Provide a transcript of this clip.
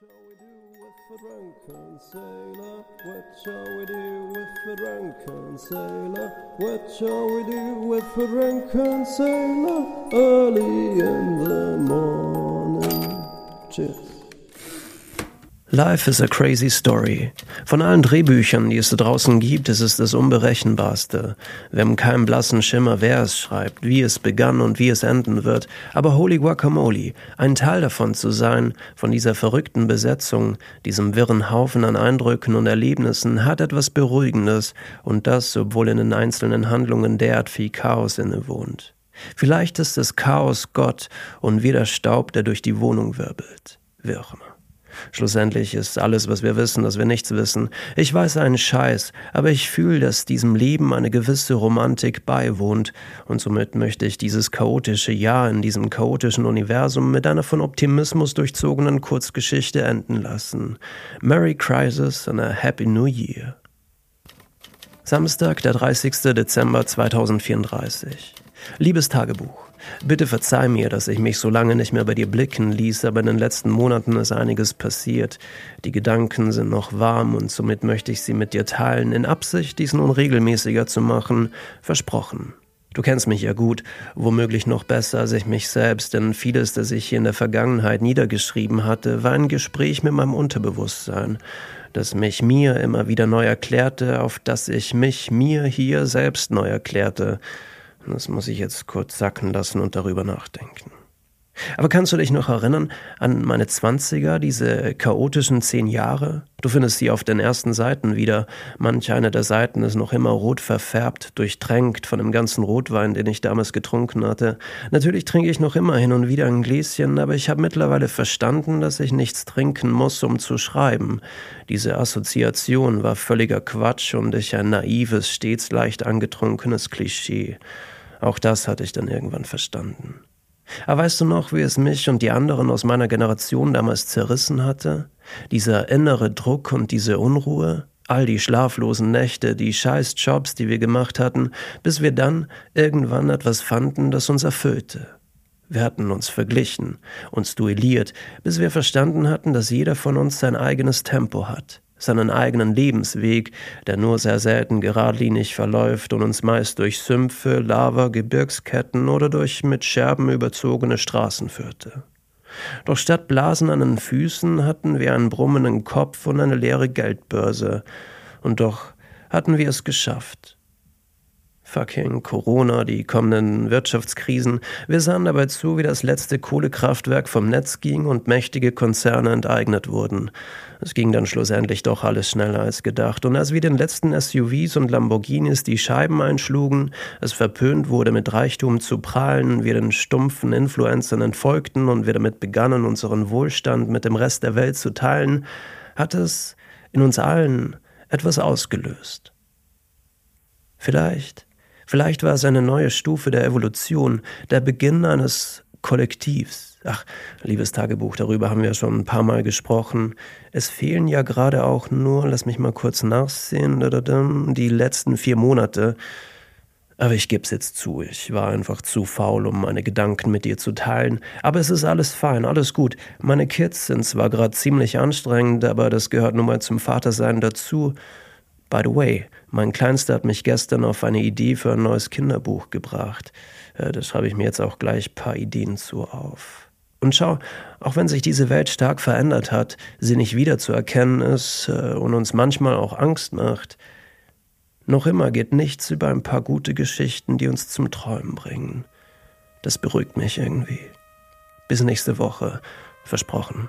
shall we do with the drunken sailor? What shall we do with the drunken sailor? What shall we do with the drunken sailor? Early in the morning. Cheers. Life is a crazy story. Von allen Drehbüchern, die es da draußen gibt, ist es das unberechenbarste. Wir haben keinen blassen Schimmer, wer es schreibt, wie es begann und wie es enden wird. Aber holy guacamole, ein Teil davon zu sein, von dieser verrückten Besetzung, diesem wirren Haufen an Eindrücken und Erlebnissen, hat etwas Beruhigendes und das, obwohl in den einzelnen Handlungen derart viel Chaos innewohnt. Vielleicht ist es Chaos Gott und wie der Staub, der durch die Wohnung wirbelt. Wie auch immer. Schlussendlich ist alles, was wir wissen, dass wir nichts wissen. Ich weiß einen Scheiß, aber ich fühle, dass diesem Leben eine gewisse Romantik beiwohnt, und somit möchte ich dieses chaotische Jahr in diesem chaotischen Universum mit einer von Optimismus durchzogenen Kurzgeschichte enden lassen. Merry Crisis and a Happy New Year. Samstag, der 30. Dezember 2034. Liebes Tagebuch. Bitte verzeih mir, dass ich mich so lange nicht mehr bei dir blicken ließ, aber in den letzten Monaten ist einiges passiert. Die Gedanken sind noch warm und somit möchte ich sie mit dir teilen, in Absicht, dies nun regelmäßiger zu machen. Versprochen. Du kennst mich ja gut, womöglich noch besser als ich mich selbst, denn vieles, das ich hier in der Vergangenheit niedergeschrieben hatte, war ein Gespräch mit meinem Unterbewusstsein, das mich mir immer wieder neu erklärte, auf das ich mich mir hier selbst neu erklärte. Das muss ich jetzt kurz sacken lassen und darüber nachdenken. Aber kannst du dich noch erinnern an meine Zwanziger, diese chaotischen zehn Jahre? Du findest sie auf den ersten Seiten wieder. Manch eine der Seiten ist noch immer rot verfärbt, durchtränkt von dem ganzen Rotwein, den ich damals getrunken hatte. Natürlich trinke ich noch immer hin und wieder ein Gläschen, aber ich habe mittlerweile verstanden, dass ich nichts trinken muss, um zu schreiben. Diese Assoziation war völliger Quatsch und ich ein naives, stets leicht angetrunkenes Klischee. Auch das hatte ich dann irgendwann verstanden. Aber weißt du noch, wie es mich und die anderen aus meiner Generation damals zerrissen hatte? Dieser innere Druck und diese Unruhe? All die schlaflosen Nächte, die scheiß Jobs, die wir gemacht hatten, bis wir dann irgendwann etwas fanden, das uns erfüllte. Wir hatten uns verglichen, uns duelliert, bis wir verstanden hatten, dass jeder von uns sein eigenes Tempo hat seinen eigenen Lebensweg, der nur sehr selten geradlinig verläuft und uns meist durch Sümpfe, Lava, Gebirgsketten oder durch mit Scherben überzogene Straßen führte. Doch statt Blasen an den Füßen hatten wir einen brummenden Kopf und eine leere Geldbörse, und doch hatten wir es geschafft. Fucking Corona, die kommenden Wirtschaftskrisen. Wir sahen dabei zu, wie das letzte Kohlekraftwerk vom Netz ging und mächtige Konzerne enteignet wurden. Es ging dann schlussendlich doch alles schneller als gedacht. Und als wir den letzten SUVs und Lamborghinis die Scheiben einschlugen, es verpönt wurde, mit Reichtum zu prahlen, wir den stumpfen Influencern entfolgten und wir damit begannen, unseren Wohlstand mit dem Rest der Welt zu teilen, hat es in uns allen etwas ausgelöst. Vielleicht Vielleicht war es eine neue Stufe der Evolution, der Beginn eines Kollektivs. Ach, liebes Tagebuch, darüber haben wir schon ein paar Mal gesprochen. Es fehlen ja gerade auch nur, lass mich mal kurz nachsehen, die letzten vier Monate. Aber ich geb's jetzt zu, ich war einfach zu faul, um meine Gedanken mit dir zu teilen. Aber es ist alles fein, alles gut. Meine Kids sind zwar gerade ziemlich anstrengend, aber das gehört nun mal zum Vatersein dazu. By the way, mein Kleinster hat mich gestern auf eine Idee für ein neues Kinderbuch gebracht. Äh, das schreibe ich mir jetzt auch gleich ein paar Ideen zu auf. Und schau, auch wenn sich diese Welt stark verändert hat, sie nicht wiederzuerkennen ist äh, und uns manchmal auch Angst macht, noch immer geht nichts über ein paar gute Geschichten, die uns zum Träumen bringen. Das beruhigt mich irgendwie. Bis nächste Woche. Versprochen.